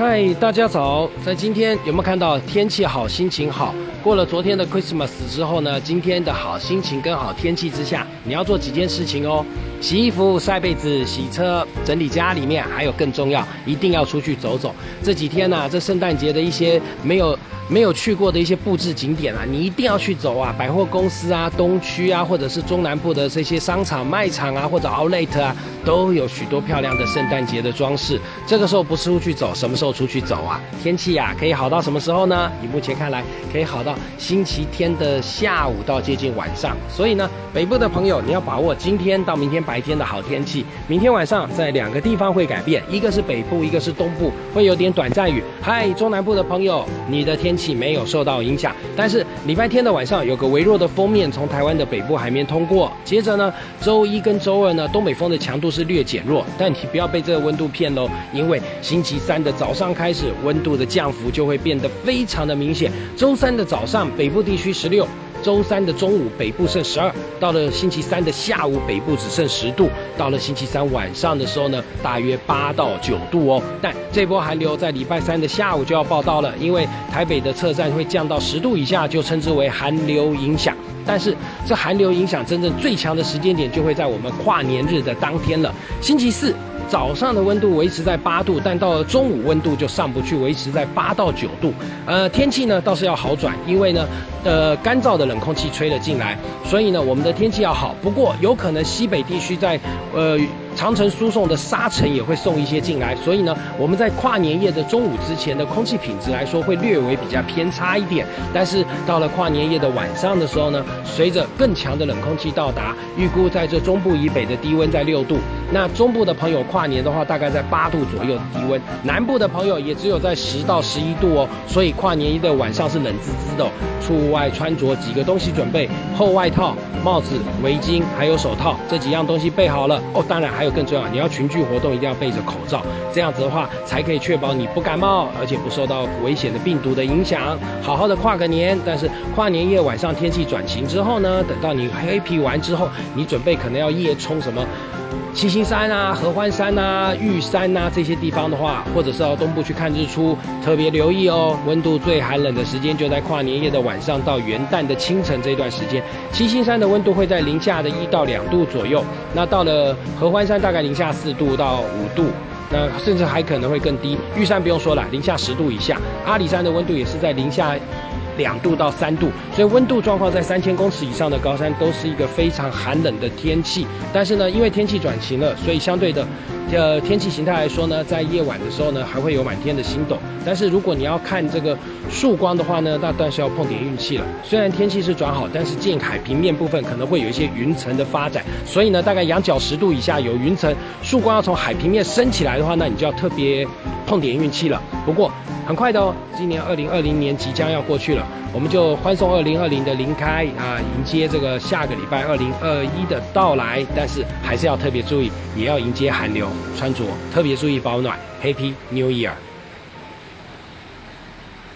嗨，大家早！在今天有没有看到天气好，心情好？过了昨天的 Christmas 之后呢，今天的好心情跟好天气之下，你要做几件事情哦：洗衣服、晒被子、洗车、整理家里面，还有更重要，一定要出去走走。这几天呢，这圣诞节的一些没有没有去过的一些布置景点啊，你一定要去走啊！百货公司啊，东区啊，或者是中南部的这些商场、卖场啊，或者 Outlet 啊，都有许多漂亮的圣诞节的装饰。这个时候不出去走，什么时候出去走啊？天气呀，可以好到什么时候呢？以目前看来，可以好到星期天的下午到接近晚上。所以呢，北部的朋友，你要把握今天到明天白天的好天气。明天晚上在两个地方会改变，一个是北部，一个是东部，会有点短暂雨。嗨，中南部的朋友，你的天气没有受到影响，但是礼拜天的晚上有个微弱的锋面从台湾的北部海面通过。接着呢，周一跟周二呢，东北风的强度是略减弱，但你不要被这个温度骗喽，因为星期三的早上开始温度的降幅就会变得非常的明显。周三的早上，北部地区十六；周三的中午，北部剩十二；到了星期三的下午，北部只剩十度；到了星期三晚上的时候呢，大约八到九度哦。但这波寒流在礼拜三的下午就要报道了，因为台北的侧站会降到十度以下，就称之为寒流影响。但是这寒流影响真正最强的时间点，就会在我们跨年日的当天了，星期四。早上的温度维持在八度，但到了中午温度就上不去，维持在八到九度。呃，天气呢倒是要好转，因为呢，呃，干燥的冷空气吹了进来，所以呢，我们的天气要好。不过有可能西北地区在呃长城输送的沙尘也会送一些进来，所以呢，我们在跨年夜的中午之前的空气品质来说会略微比较偏差一点。但是到了跨年夜的晚上的时候呢，随着更强的冷空气到达，预估在这中部以北的低温在六度。那中部的朋友跨年的话，大概在八度左右的低温；南部的朋友也只有在十到十一度哦。所以跨年一的晚上是冷滋滋的，出外穿着几个东西准备：厚外套、帽子、围巾，还有手套。这几样东西备好了哦。当然还有更重要，你要群聚活动一定要备着口罩，这样子的话才可以确保你不感冒，而且不受到危险的病毒的影响，好好的跨个年。但是跨年夜晚上天气转晴之后呢，等到你黑皮完之后，你准备可能要夜冲什么？七山啊、合欢山啊、玉山啊这些地方的话，或者是到东部去看日出，特别留意哦。温度最寒冷的时间就在跨年夜的晚上到元旦的清晨这段时间。七星山的温度会在零下的一到两度左右，那到了合欢山大概零下四度到五度，那甚至还可能会更低。玉山不用说了，零下十度以下。阿里山的温度也是在零下。两度到三度，所以温度状况在三千公尺以上的高山都是一个非常寒冷的天气。但是呢，因为天气转晴了，所以相对的，呃，天气形态来说呢，在夜晚的时候呢，还会有满天的星斗。但是如果你要看这个曙光的话呢，那当然是要碰点运气了。虽然天气是转好，但是近海平面部分可能会有一些云层的发展，所以呢，大概仰角十度以下有云层，曙光要从海平面升起来的话，那你就要特别碰点运气了。不过很快的哦，今年二零二零年即将要过去了。我们就欢送二零二零的临开啊，迎接这个下个礼拜二零二一的到来。但是还是要特别注意，也要迎接寒流，穿着特别注意保暖。Happy New Year！